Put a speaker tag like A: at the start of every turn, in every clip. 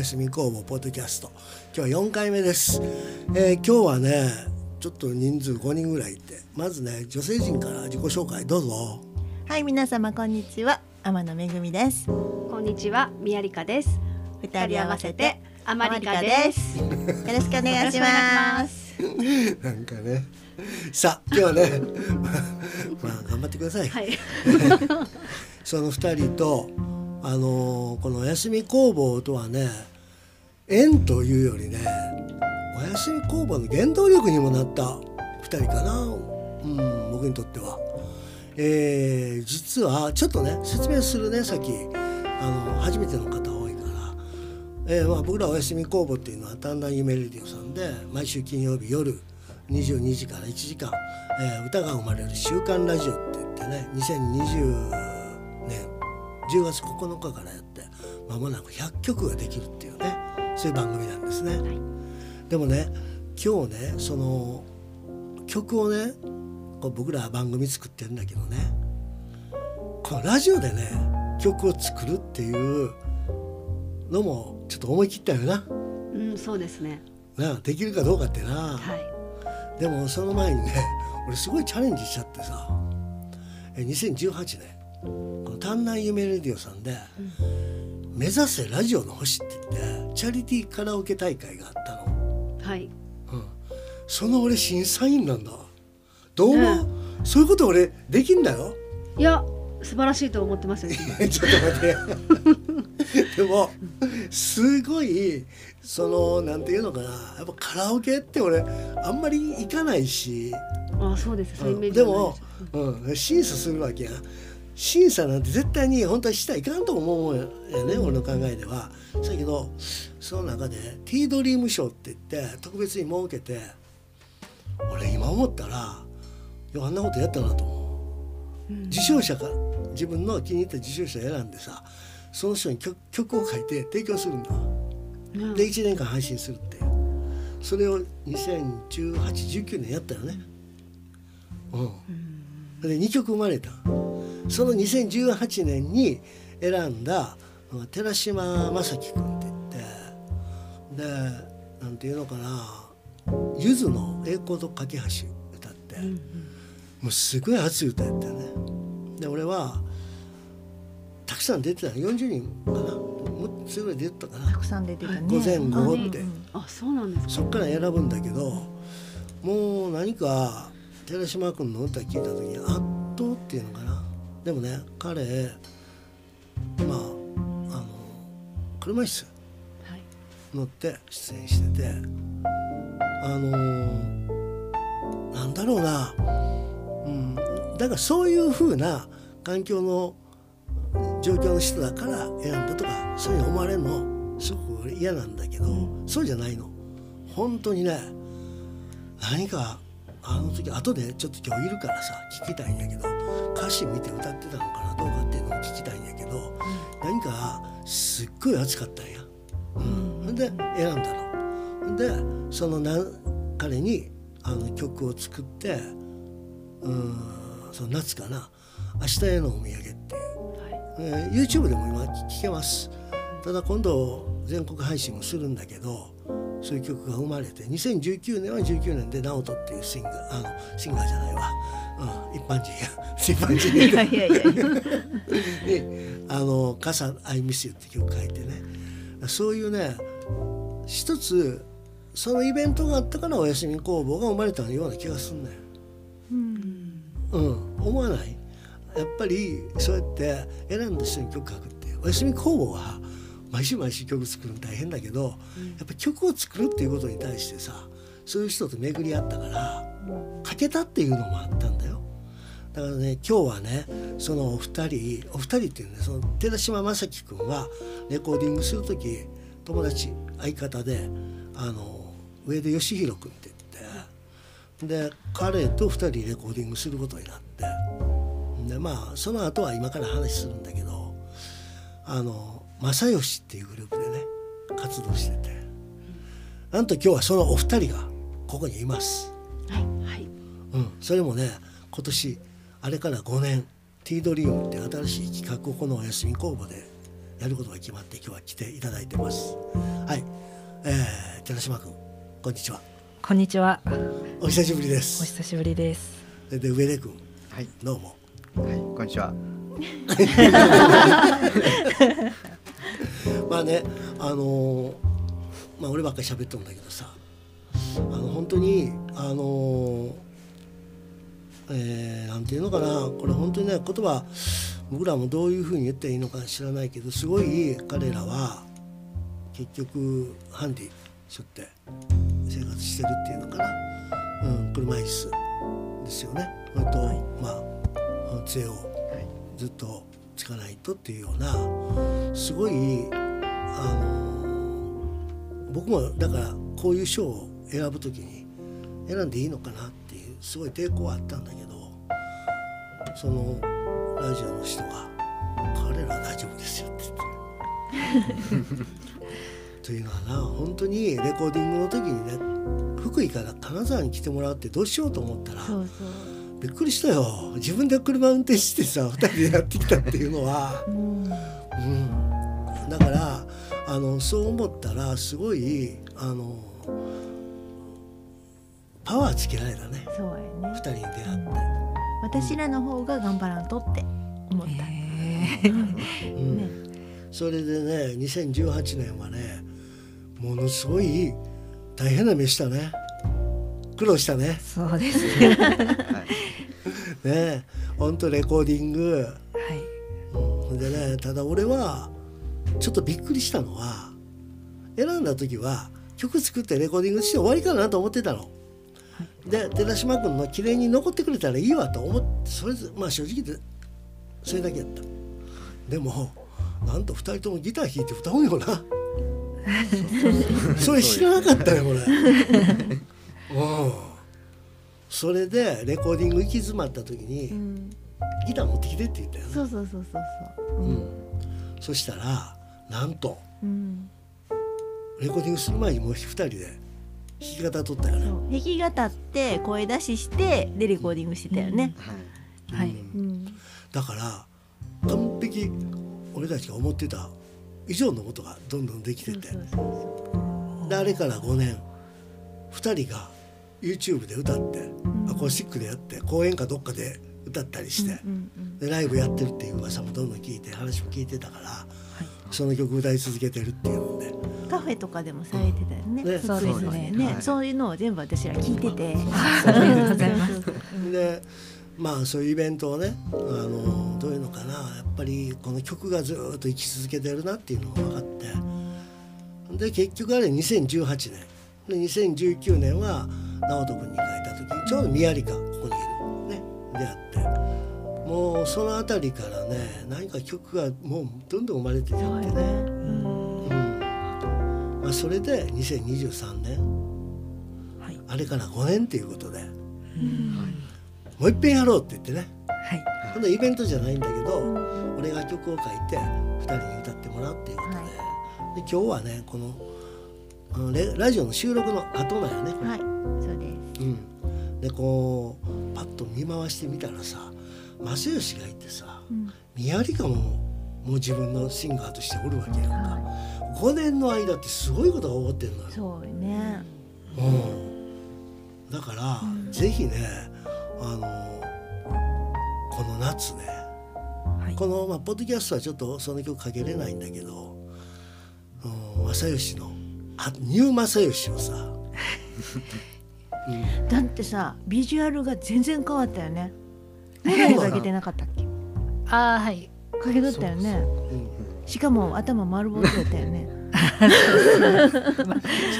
A: やすみ工房ポッドキャスト今日は4回目です、えー今日はねちょっと人数5人ぐらいいてまずね女性陣から自己紹介どうぞ
B: はい、皆様こんにちは。天野めぐみです。
C: こんにちは、宮理香です。
B: 二人合わせて
C: アマリカです。
B: よろしくお願いします。
A: なんかねさあ今日はね まあまあ頑張ってください、
C: はい。
A: その2人とあのーこのおやすみ工房とはね縁というよりねおやすみ工房の原動力にもなった2人かな、うん、僕にとっては。えー実はちょっとね説明するねさっきあの初めての方多いから、えーまあ、僕らおやすみ工房っていうのは「だんだん夢レディオ」さんで毎週金曜日夜22時から1時間、えー歌が生まれる「週刊ラジオ」って言ってね2020年10月9日からやってまもなく100曲ができるそういう番組なんですね。でもね今日ねその曲をねこう僕ら番組作ってるんだけどねこのラジオでね曲を作るっていうのもちょっと思い切ったよな
C: うん、そうですね。
A: なできるかどうかってな、
C: はい。
A: でもその前にね俺すごいチャレンジしちゃってさえ2018年この「丹南夢レディオ」さんで「目指せラジオの星」って言ってチャリティーカラオケ大会があったの。
C: はい。
A: その俺審査員なんだ。どう思う、
C: ね
A: そういうこと俺できんだよ。
C: いや、素晴らしいと思ってますよ。
A: ちょっと待って。でもすごいそのなんていうのかな。やっぱカラオケって俺あんまり行かないし、
C: あ、そうです。そういうイメージ
A: でもうん、審査するわけや審査なんて絶対に本当はしたらいかんと思うよね、俺の考えでは。だけどその中で「T ドリーム賞」って言って特別に設けて俺今思ったらあんなことやったなと思う。受賞者から自分の気に入った受賞者選んでさその人に曲曲を書いて提供するんだ。
C: うん。
A: で1年間配信するっていう。それを201819年やったよね。うん、で2曲生まれたその2018年に選んだうん寺島正樹君って言ってでなんていうのかなゆずの「栄光と架け橋」歌って、もうすごい熱い歌やったよね。で俺はたくさん出てた40人かな。もうそれぐらい出てたかな。
B: たくさん出てたね。
A: 午前午後って、
C: あ、そうなんですか。
A: そっから選ぶんだけどもう何か寺島君の歌聞いた時に圧倒っていうのかなでもね彼まああの車椅子
C: はい。
A: 乗って出演しててあのなんだろうな、うん、だからそういうふうな環境の状況の人だから選んだとかそういうふうに思われるのすごく俺嫌なんだけど、そうじゃないの本当にね何かあの時後でちょっと今日いるからさ聞きたいんやけど歌詞見て歌ってたのかなどうかっていうのを聞きたいんやけど、何かすっごい熱かったんや。うん、で選んだの。でそのな彼にあの曲を作ってうんその夏かな「明日へのお土産」っていう、えー YouTube でも今聴けます。ただ今度全国配信もするんだけどそういう曲が生まれて2019年は19年で直人っていうシンガーあのシンガーじゃないわ、うん、一般人や一般人。
B: いやいやいや。いや。
A: にあの「傘 I miss you」って曲書いてね。そういうね一つそのイベントがあったからおやすみ工房が生まれたような気がすんだよ。うん、思わない？やっぱりそうやって選んだ人に曲書くっておやすみ工房は毎週毎週曲作るの大変だけど、やっぱ曲を作るっていうことに対してさそういう人と巡り合ったから書けたっていうのもあったんだよ。だからね今日はねそのお二人お二人っていうねその寺島正樹君はレコーディングする時友達相方であの上田義弘君って言ってで彼と二人レコーディングすることになってでまあその後は今から話するんだけどあの正義っていうグループでね活動しててなんと今日はそのお二人がここにいます。
C: はい。はい。
A: うん、それもね今年あれから5年 T ドリームって新しい企画をこのお休み工房でやることが決まって今日は来ていただいてますはい、えー、寺島君こんにちは
D: こんにちは。
A: お久しぶりで
D: お
A: す
D: 久しぶりです。
A: でで上出君
E: はい、
A: どうも
E: はい、こんにちは。
A: まあねあのーまあ俺ばっかり喋ってるんだけどさあの本当にあのーえーなんていうのかなこれ本当にね言葉僕らもどういうふうに言っていいのか知らないけどすごい彼らは結局ハンディしょって生活してるっていうのかな、うん、車椅子ですよね。それと、まあ杖をずっとつかないとっていうようなすごいあの僕もだからこういう賞を選ぶときに選んでいいのかなっていうすごい抵抗はあったんだけどそのラジオの人が「彼らは大丈夫ですよ」って言って。というのはな本当にレコーディングの時にね福井から金沢に来てもらうってどうしようと思ったら
B: そうそう
A: びっくりしたよ自分で車運転してさ2人でやってきたっていうのは。
B: うん
A: うん、だからあのそう思ったらすごいあのパワーつけられたね。
B: そうや
A: 2
B: ね
A: 人に出会って、
B: 私らの方が頑張らんとって思った、
A: うん。
B: ね。
A: それでね2018年はねものすごい大変な目したね。苦労したね。
D: そうです。ね。
E: はい、
A: ねほんとレコーディング。
D: はい。
A: でねただ俺はちょっとびっくりしたのは選んだ時は曲作ってレコーディングして終わりかなと思ってたの。で寺島君の綺麗に残ってくれたらいいわと思ってそれでまあ正直言ってそれだけやった。でもなんと2人ともギター弾いて歌うんよな。それ知らなかったよ俺。うん。それでレコーディング行き詰まった時に、
B: うん、
A: ギター持ってきてって言ったよね。
B: そうそうそうそうそう
A: うん、そしたらなんと
B: うん。
A: レコーディングする前にもう2人で弾き語取ったよね。
B: 弾き語って声出ししてでレコーディングしてたよね、
E: はい、
D: はい。
B: うん。
A: だから完璧俺たちが思ってた以上のことがどんどんできてて。
B: そうそうそう。
A: であれから5年2人が YouTube で歌って
B: ん。
A: アコースティックでやって公演かどっかで歌ったりして
B: うんうん
A: でライブやってるっていう噂もどんどん聞いて話も聞いてたからその曲歌い続けてるっていうので。
B: うんカフェとかでもされてたよね、
A: ね
B: 福井のね。
E: はい。
B: そういうのを全部私ら聞いてて、
D: ありがとうございます
B: そうそうそう
A: でまあそういうイベントをねあのどういうのかな。やっぱりこの曲がずーっと生き続けてるなっていうのが分かって。で結局あれ2018年で2019年は直人君に書いた時にちょうど宮里かここにいる。ね出会ってもうその辺りからね何か曲がもうどんどん生まれていってね。
B: そうん。
A: うん。まあ、それで2023年。
D: はい。
A: あれから5年っていうことで。もう一遍やろうって言ってね。
D: はい。
A: ほんでイベントじゃないんだけど、俺が曲を書いて2人に歌ってもらうっていうことで,、
B: はい。
A: で今日はねこのあのレラジオの収録の後なんよね。
B: はい。そうです。
A: うん、でこうパッと見回してみたらさ正義がいてさ
B: うん。
A: 宮里香ももう自分のシンガーとしておるわけやんか、
B: は
A: 5年の間ってすごいことが起こってるのよ。
B: い、そうよね。
A: うん、だから、ぜひねあのこの夏ね
D: はい。
A: この、まあ、ポッドキャストはちょっとその曲かけれないんだけど、うん、正義のあニュー正義をさ、うん、
B: だってさビジュアルが全然変わったよね眼鏡かけてなかったっけ？
D: ああ、はい。
B: かけとったよね。
A: うん
B: しかも頭丸ぼっとやったよね。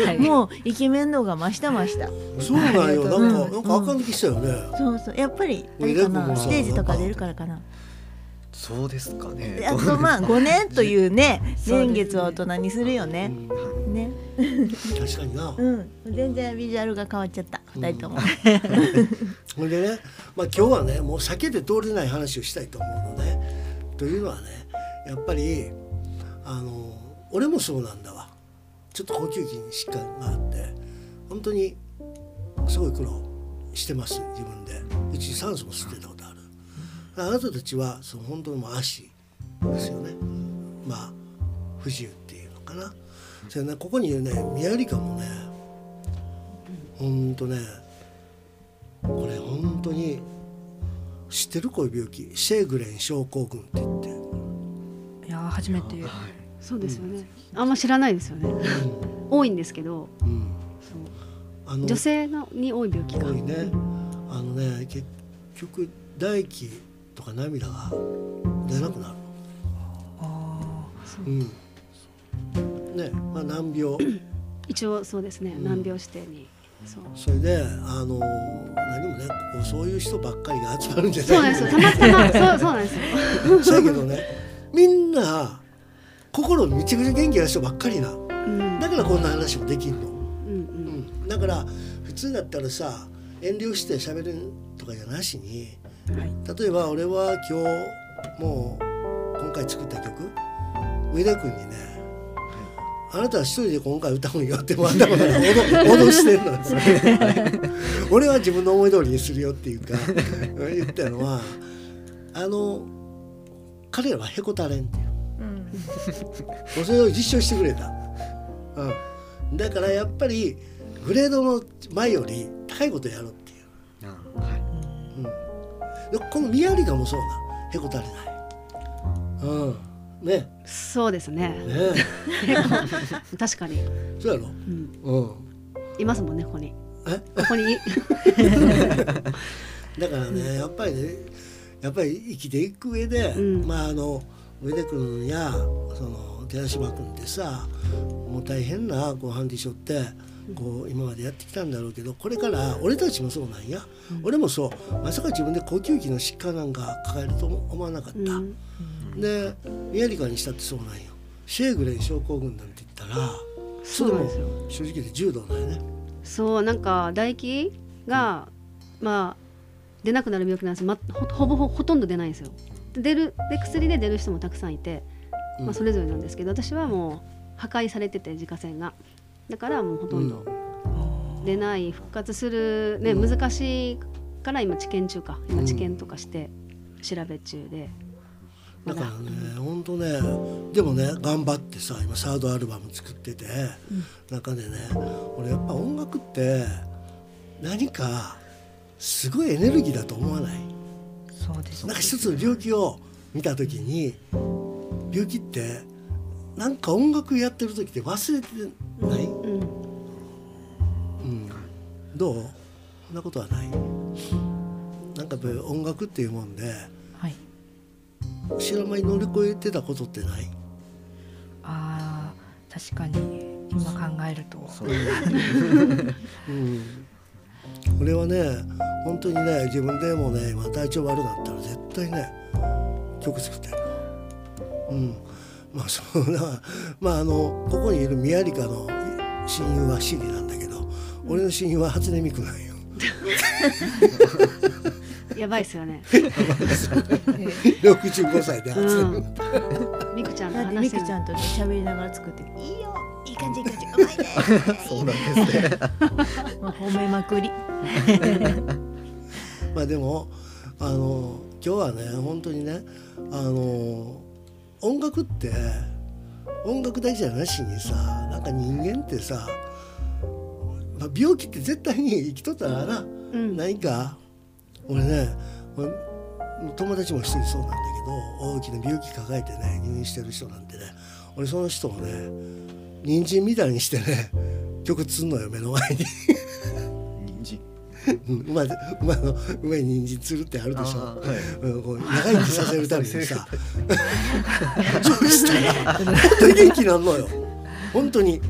D: はい。
B: もうイケメン度が増した増した。
A: そうなんよ。
B: ありがとう
A: なんかなん。か赤抜きしたよね、
B: そうそう。やっぱりステージとか出るからかな
E: そうですかね。
B: あとまあ5年というね年月を大人にするよね。
A: うん
B: ね。
A: 確かにな、
B: うん。全然ビジュアルが変わっちゃった。2人とも。
A: ほんでね、まあ、今日はねもう避けて通れない話をしたいと思うのね。というのはねやっぱりあの俺もそうなんだわ。ちょっと呼吸器に疾患があって。本当にすごい苦労してます自分で。うち酸素も吸ってたことあなたたちはその本当にもう足ですよね。まあ不自由っていうのかな。それね。ここにいるね宮リカもねほんとねこれ本当に知ってるこういう病気？シェーグレン症候群って言って、
D: いやー初めて。
C: そうですよね。あんま知らないですよね。多いんですけど、
A: うん、あの
C: 女性のに多い病気か。
A: 多いね。あのね結局唾液とか涙が出なくなる
D: あ
A: うんねまあ難病
C: 一応そうですね。
A: うん
C: 難病指定に。そう。
A: それであの何もねここそういう人ばっかりが集まるんじゃ
C: そうなん
A: ない
C: ですよ。たまたま そうそうなんですよ。
A: そうやけどねみんな心めちゃくちゃ元気な人ばっかりな
C: うん
A: だからこんな話もできんの、
C: うんう。
A: うんん、だから普通だったらさ遠慮して喋るとかじゃなしに
D: はい
A: 例えば俺は今日もう今回作った曲。上田君にねあなたは一人で今回歌うんよってもあんたもね脅脅してんのよ。俺は自分の思い通りにするよっていうか言ったのはあの彼らはへこたれんっていう。
D: うん。
A: それを実証してくれた、うん、だからやっぱりグレードの前より高いことやろうでこの宮リカもそうなへこたれないうんね
C: そうですね。
A: ね
C: 確かに。
A: そうやろ？
C: うん。
A: うん
C: いますもんねここに。
A: え？
C: ここに。
A: だからねやっぱりねやっぱり生きていく上で、
C: うん
A: まああの上出君やその寺島君ってさもう大変なこうハンディショってこう今までやってきたんだろうけどこれから俺たちもそうなんや、俺もそう。まさか自分で呼吸器の疾患なんか抱えると思わなかった、
C: うん。
A: で宮リカにしたってそうなんよ。シェーグレン症候群なんて言ったら
C: そうなんですよ。
A: 正直で重度なんよね。
C: そうなんか唾液が、まあ出なくなる病気なんですよ、ま、ほほぼほほとんど出ないんですよ。で出るで薬で出る人もたくさんいて、
A: うん。
C: まあ、それぞれなんですけど私はもう破壊されてて自家腺がだからもうほとんど出ない復活するね、
A: うん。
C: 難しいから今治験中か。今治験とかして調べ中で、まだ
A: だからね本当ねでもね頑張ってさ今サードアルバム作ってて、中でね俺やっぱ音楽って何かすごいエネルギーだと思わない？
D: そうです
A: なんか一つの病気を見た時に病気ってなんか音楽やってる時って忘れてない、どう？そんなことはない。なんかやっぱり音楽っていうもんで
D: はい。
A: 知らない乗り越えてたことってない？
D: あー確かに。今考えると。
E: そう。
A: うん、俺はね本当にね自分でもね今体調悪くなったら絶対ね曲作ってる。うん。まあそうなまああのここにいる宮リカの親友はシリなんだけど俺の親友は初音ミクなんよ。
C: やばいっすよね。
A: 65歳で初音ミク、
C: みくちゃんと
B: 喋りながら作ってるいいよ。いい感じいい感じ。うまいね
E: そうなんです。ね
B: もう褒めまくり
A: まあでもあの今日はね本当にねあの音楽って音楽だけじゃなしにさ。なんか人間ってさ、まあ、病気って絶対に生きとったらな、
C: うん。
A: 何か俺ね俺友達も一人そうなんだけど大きな病気抱えてね入院してる人なんてね俺その人をね人参みたいにしてね曲つんのよ目の前に。
E: 人参？
A: うん馬の馬に人参つるってあるでしょ。
E: はい。
A: うん、こう長生きさせるためにさ。そうしたら本当に元気なんのよ。本当に。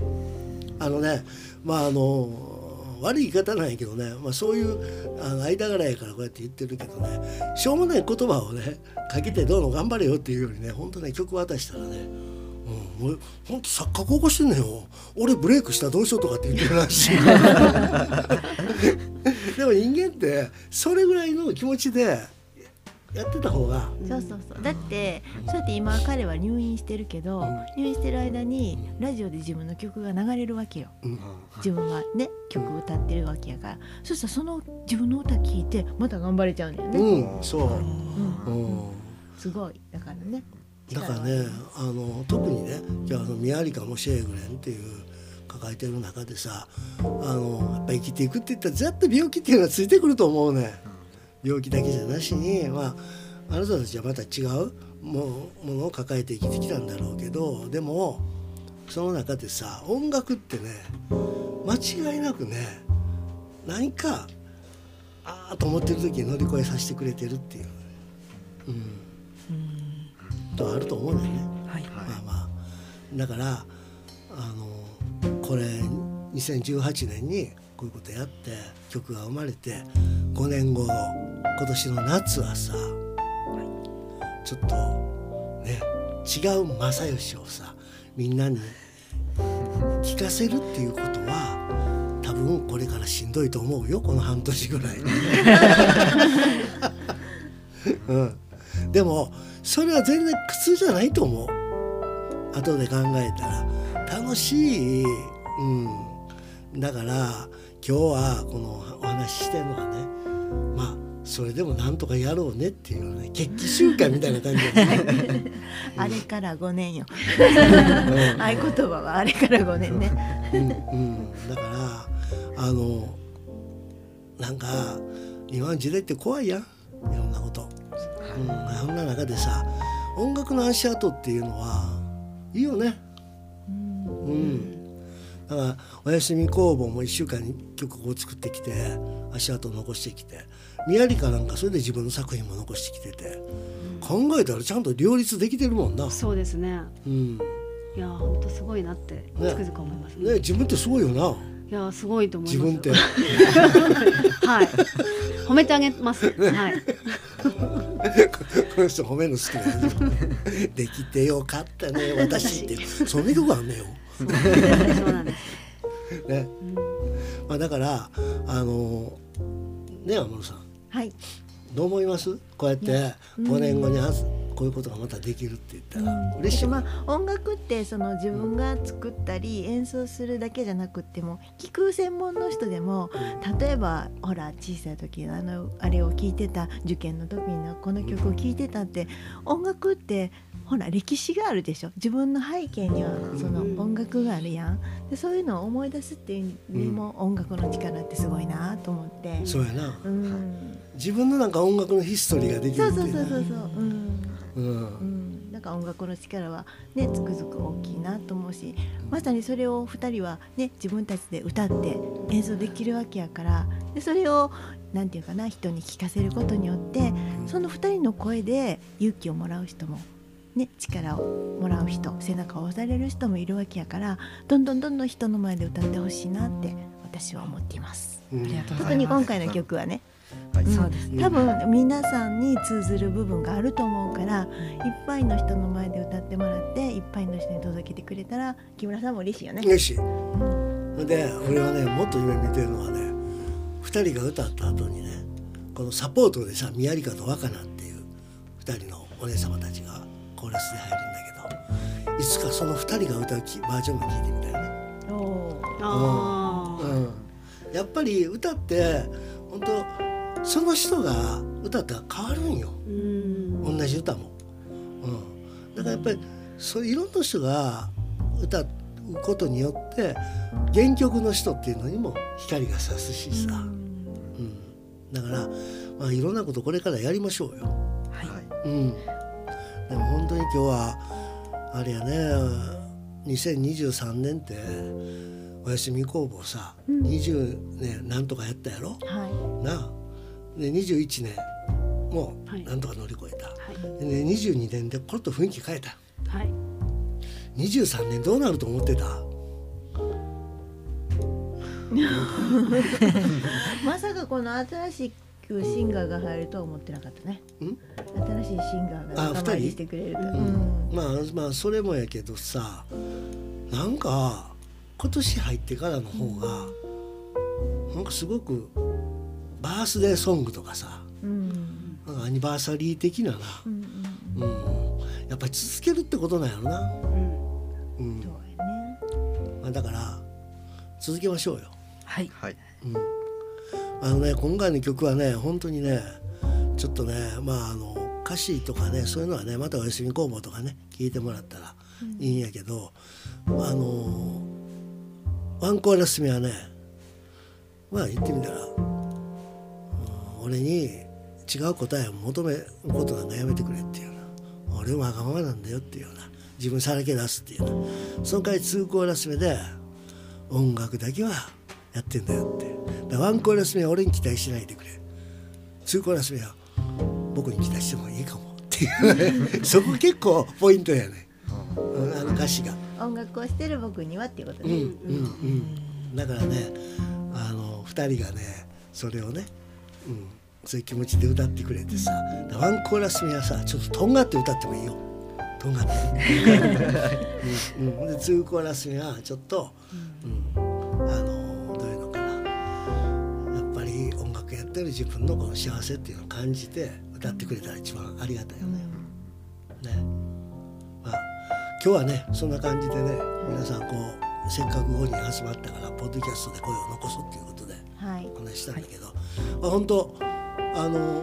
A: あのねまああの悪い言い方なんやけどね、まあ、そういうあの間柄やからこうやって言ってるけどね。しょうもない言葉をねかけてどうの頑張れよっていうよりね本当ね曲渡したらね。うん、もう本当錯覚起こしてんねんよ。俺ブレイクしたらどうしようとかって言ってるらしい。でも人間ってそれぐらいの気持ちでやってた方が。
B: そうそうそう。だってそうやって今彼は入院してるけど、
A: うん。
B: 入院してる間にラジオで自分の曲が流れるわけよ。自分がね曲歌ってるわけやから。そしたらその自分の歌聞いてまた頑張れちゃうんだよね、
A: うんそう、
B: うん。
A: うん。
B: すごい。だからね。
A: だからねあの特にねじゃああのミアリカもシェーグレンっていう抱えてる中でさあのやっぱ生きていくって言ったら絶対病気っていうのはついてくると思うね病気だけじゃなしにまああなたたちはまた違うもものを抱えて生きてきたんだろうけどでもその中でさ音楽ってね間違いなくね何かああと思ってる時に乗り越えさせてくれてるっていう、うん、とあると思うんだよね。
D: はい。
A: まあまあ。だからあのこれ2018年にこういうことやって曲が生まれて5年後の今年の夏はさちょっとね違う正義をさみんなに聞かせるっていうことは多分これからしんどいと思うよこの半年ぐらい。うん、でもそれは全然苦痛じゃないと思う。後で考えたら。楽しい、うん、だから今日はこのお話ししてるのはねまあそれでもなんとかやろうねっていうね決起集会みたいな感じでね、
B: あれから5年よ。
A: うん。
B: 合言葉はあれから5年ね。
A: うんうん、だからあのなんか今の時代って怖いやん。いろんなこと、うん、そんな中でさ音楽の足跡っていうのはいいよね。うん、だから「おやすみ工房」も1週間に曲を作ってきて足跡を残してきて宮リカなんかそれで自分の作品も残してきてて、考えたらちゃんと両立できてるもんな。
C: そうですね。
A: うん。
C: いや本当すごいなってつくづく思いますね。
A: ね、自分ってすごいよな。
C: いやすごいと思います
A: 自分って。
C: はい。褒めてあげます。はい。
A: この人褒めるの好きだよ。できてよかったね私って。その曲あんねよ、
C: そう。なんです。
A: ね。まあ、だからあのね安室さん。
B: はい。
A: どう思います？こうやって5年後にあこういうことがまたできるって言ったら。嬉しい。よ
B: まあ音楽ってその自分が作ったり演奏するだけじゃなくっても聴く専門の人でも例えばほら小さい時のあのあれを聴いてた受験の時のこの曲を聴いてたって音楽ってほら歴史があるでしょ。自分の背景にはその音楽があるやん。でそういうのを思い出すっていうにも音楽の力ってすごいなと思って。
A: そうやな。
B: うん、
A: 自分のなんか音楽のヒストリーができる
B: そう
A: っていう
B: そそうそうそう、う。ん。
A: うん。
B: うん、なんか音楽の力はねつくづく大きいなと思うしまさにそれを2人はね自分たちで歌って演奏できるわけやからでそれをなんていうかな人に聞かせることによってその2人の声で勇気をもらう人も。ね、力をもらう人背中を押される人もいるわけやからどんどんどんどん人の前で歌ってほしいなって私は思っています。
A: うん
B: 特。に今回の曲はね。多分皆さんに通ずる部分があると思うからいっぱいの人の前で歌ってもらっていっぱいの人に届けてくれたら木村さんも嬉しいよね。
A: 嬉しいで俺はねもっと夢見てるのはね2人が歌った後にねこのサポートでさ宮リカと若菜っていう2人のお姉様たちがコーラスで入るんだけどいつかその2人が歌うきバージョンも聞いてみたいね。
B: おー。
C: あー。
A: うん、やっぱり歌って本当その人が歌ったら変わるんよ。
C: うん。
A: 同じ歌も。うん、だからやっぱりそういろんな人が歌うことによって原曲の人っていうのにも光が差すしさ、うん、だから、まあ、いろんなことこれからやりましょうよ。
D: はい。
A: うん、でも本当に今日はあれやね2023年っておやすみ工房さ、20年なんとかやったやろ？
B: はい。
A: なあ。で21年も
C: はい。
A: なんとか乗り越えた、
C: はい。
A: でね、22年でコロッと雰囲気変えた。
C: はい。
A: 23年どうなると思ってた？
B: まさかこの新しくシンガーが入るとは思ってなかったね。
A: ん？
B: 新しいシンガーが
A: あ
B: 仲間してくれる。と。
A: う
B: うん。ん
A: まあまあそれもやけどさなんか今年入ってからの方がなんかすごくバースデーソングとかさ
B: うん。
A: なんかアニバーサリー的なな、
B: うんうん。
A: うん、やっぱり続けるってことなんやろな、
C: うん。
A: うん。
B: そうやね。
A: まあ、だから続けましょうよ。
D: はい。
E: はい。
A: うん、あのね今回の曲はね本当にねちょっとねまああの歌詞とかねそういうのはねまたおやすみ工房とかね聞いてもらったらいいんやけど、あのワンコーラス目はねまあ言ってみたら、うん俺に違う答えを求めることなんかやめてくれっていうような俺はわがままなんだよっていうような自分さらけ出すっていうようなその代わり2コーラス目で音楽だけはやってんだよって。ワンコーラス目は俺に期待しないでくれ。2コーラス目は僕に期待してもいいかもっていうね。そこ結構ポイントやね、うんあの歌詞が。
B: 音楽をしてる僕にはっていうことね、
A: うんうんうん、だからねあの2人がねそれをね、うん、そういう気持ちで歌ってくれてさワンコーラス目はさちょっととんがって歌ってもいいよ。とんがって、うんうん、で2コーラス目はちょっと、うん、あのり音楽やってる自分のこの幸せっていうのを感じて歌ってくれたら一番ありがたいよね。ね。まあ、今日はねそんな感じでね皆さんこうせっかく5人集まったからポッドキャストで声を残そうっていうことで
B: はい。
A: お話ししたんだけど、まあ、本当あの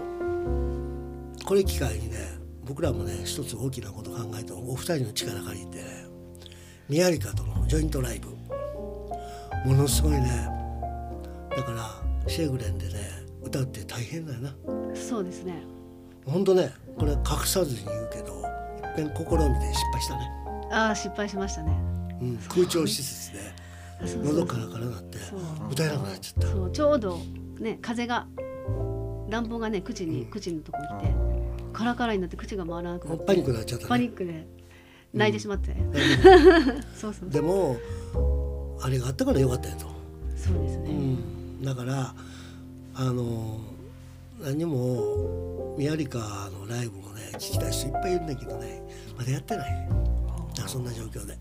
A: これ機会にね僕らもね一つ大きなこと考えてお二人の力借りてね宮リカとのジョイントライブ。ものすごいね。だからシェーグレンでね歌うって大変だよな。
C: そうですね。
A: 本当ねこれ隠さずに言うけどいっぺん試みて失敗したね、
C: ああ失敗しましたね。
A: うん、空調施設で喉カラカラなって歌えなくなっちゃった。
C: そうちょうどね風が暖房がね口に、
A: うん。
C: 口のとこに来てカラカラになって口が回らなくなって
A: パニックになっちゃった
C: パニ
A: ね
C: ックで泣いてしまって、そうそう
A: でもあれがあったからよかったよと、う
C: そうですね、
A: ん、だからあの何もミヤリカのライブもね聞きたい人いっぱいいるんだけどねまだやってない。だからそんな状況で、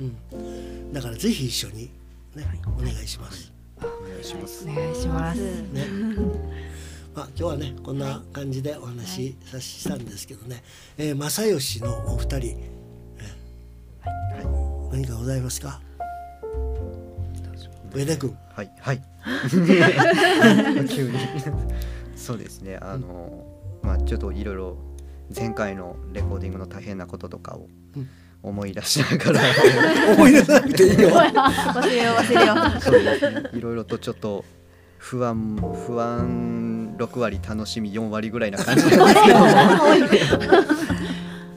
A: うん、だからぜひ一緒にねお願いします、
E: お願いします。
D: お願いします。
A: ね。まあ、今日はねこんな感じでお話しさしたんですけどね、えー正義のお二人、えー。何かございますか？上田君。
E: はいはい。急に。そうですね。あの、まあちょっといろいろ前回のレコーディングの大変なこととかを
A: うん。
E: 思い出しながら、
A: 思い出さなくていいよ。
B: 忘れよう忘れよう。
E: そういろいろとちょっと不安不安6割楽しみ4割ぐらいな感じなんですけど。も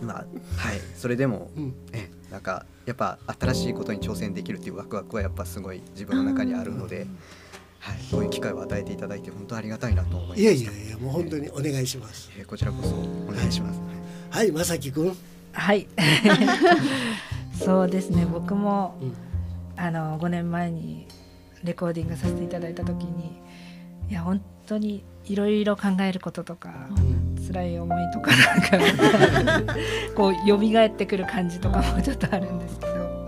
E: まあはい。それでも、
A: うん。
E: えなんかやっぱ新しいことに挑戦できるっていうワクワクはやっぱすごい自分の中にあるので、はい、こういう機会を与えていただいて本当ありがたいなと思いました
A: いやいやいやもう本当にお願いします
E: えーこちらこそお願いします。
A: はい正樹君、
D: はい。そうですね。僕も
A: うん
D: あの5年前にレコーディングさせていただいた時にいや本当にいろいろ考えることとか、辛い思いとかなんか こう蘇ってくる感じとかもちょっとあるんですけど。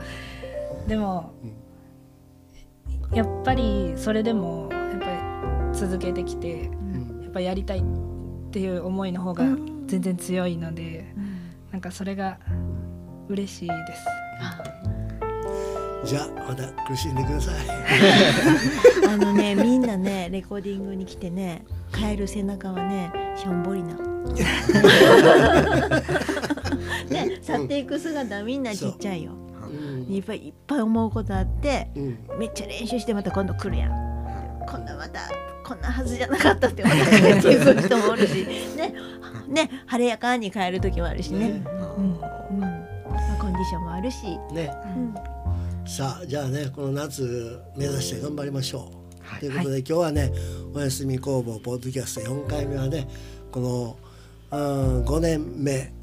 D: でも、やっぱりそれでもやっぱり続けてきて
A: うん。
D: やっぱやりたいっていう思いの方が全然強いので、なんかそれが嬉しいです。
A: じゃあまた苦しんでください。
B: あのねみんなねレコーディングに来てねカエル背中はねしょんぼりな。ね去っていく姿みんなちっちゃいよ。
A: うん。
B: いっぱいいっぱい思うことあって
A: うん。
B: めっちゃ練習してまた今度来るやん。こんなまたこんなはずじゃなかったって思ってっていう人もおるし。ね。ね晴れやかに帰る時もあるしね。うん。うん。まあコンディションもあるし。
A: ね。
B: うん
A: さあじゃあねこの夏目指して頑張りましょう、
E: はい。
A: ということで、今日はね「おやすみ工房」ポッドキャスト4回目はねこの、うん、5年目。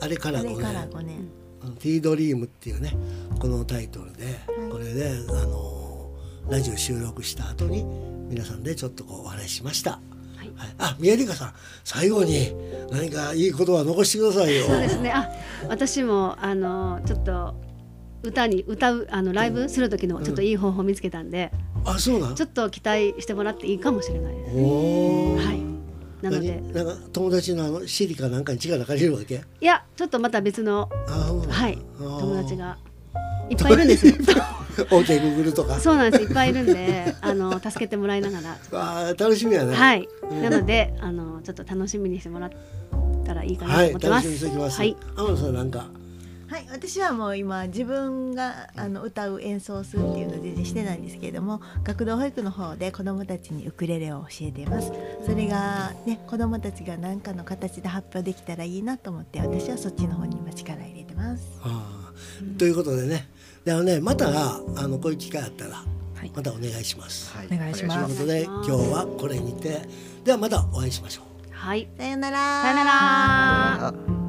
A: あれから5年。
B: あれから5年。
A: 「ティードリーム」っていうねこのタイトルで、これであのラジオ収録した後に皆さんでちょっとこうお話ししました。
C: はい。
A: はい、あ宮里香さん最後に何かいいことは残してくださいよ。
C: そうですね。あ私もあのちょっと歌に歌うあのライブする時のちょっといい方法見つけたんで、
A: あそうなん
C: ちょっと期待してもらっていいかもしれないです。はい。なので。
A: 何？なんか友達のあのシリかなんかに力借りるわけ？
C: いやちょっとまた別のはい。友達がいっぱいいるんですよ。
A: OK グーグルとか。
C: そうなんです。いっぱいいるんであの助けてもらいながら。
A: あー楽しみやね。
C: はい。
A: うん。
C: なのであのちょっと楽しみにしてもらったらいいかな
A: はい
C: と思ってます。
A: 楽しみにしておきます。
C: はい、
A: 天野さんなんか
B: はい、私はもう今自分があの歌う演奏するっていうのを全然してないんですけれども学童保育の方で子どもたちにウクレレを教えています。それがね子どもたちが何かの形で発表できたらいいなと思って私はそっちの方に今力入れてます。
A: あーということでね。でもねまたあのこういう機会あったら
D: はい。
A: またお願いします。
E: はい。
D: お願いします。
A: ということで今日はこれにて。ではまたお会いしましょう。
C: はい、
B: さよなら。
C: さよなら。
E: あ